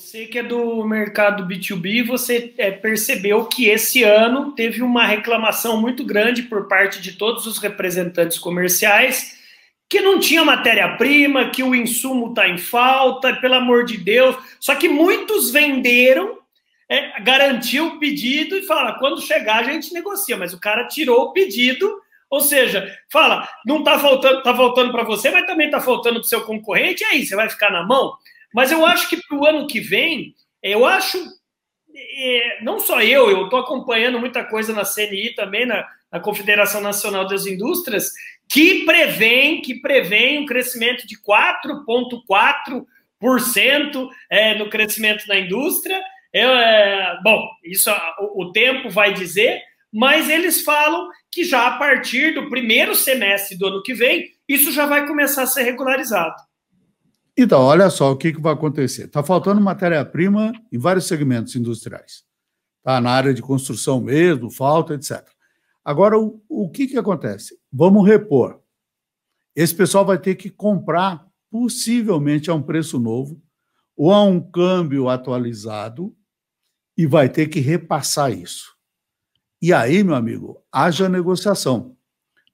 Você que é do mercado B2B, você é, percebeu que esse ano teve uma reclamação muito grande por parte de todos os representantes comerciais que não tinha matéria-prima, que o insumo está em falta, pelo amor de Deus. Só que muitos venderam, é, garantiu o pedido e fala: quando chegar a gente negocia, mas o cara tirou o pedido. Ou seja, fala, não está faltando, está faltando para você, mas também está faltando para o seu concorrente, e aí, você vai ficar na mão? Mas eu acho que para o ano que vem, eu acho, é, não só eu, eu estou acompanhando muita coisa na CNI também, na, na Confederação Nacional das Indústrias, que prevém, que prevém um crescimento de 4,4% é, no crescimento da indústria. É, bom, isso o, o tempo vai dizer, mas eles falam que já a partir do primeiro semestre do ano que vem, isso já vai começar a ser regularizado. Então, olha só o que, que vai acontecer. Está faltando matéria-prima em vários segmentos industriais. Tá? Na área de construção mesmo, falta, etc. Agora, o, o que, que acontece? Vamos repor. Esse pessoal vai ter que comprar, possivelmente, a um preço novo ou a um câmbio atualizado e vai ter que repassar isso. E aí, meu amigo, haja negociação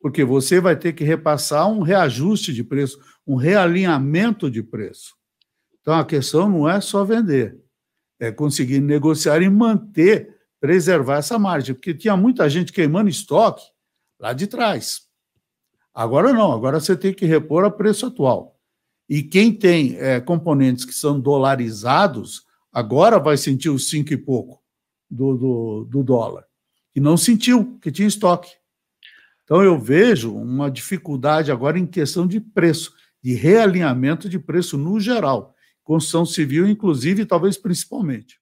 porque você vai ter que repassar um reajuste de preço, um realinhamento de preço. Então a questão não é só vender, é conseguir negociar e manter, preservar essa margem, porque tinha muita gente queimando estoque lá de trás. Agora não, agora você tem que repor a preço atual. E quem tem é, componentes que são dolarizados, agora vai sentir os cinco e pouco do, do, do dólar. E não sentiu, que tinha estoque. Então, eu vejo uma dificuldade agora em questão de preço, de realinhamento de preço no geral, construção civil, inclusive, talvez principalmente.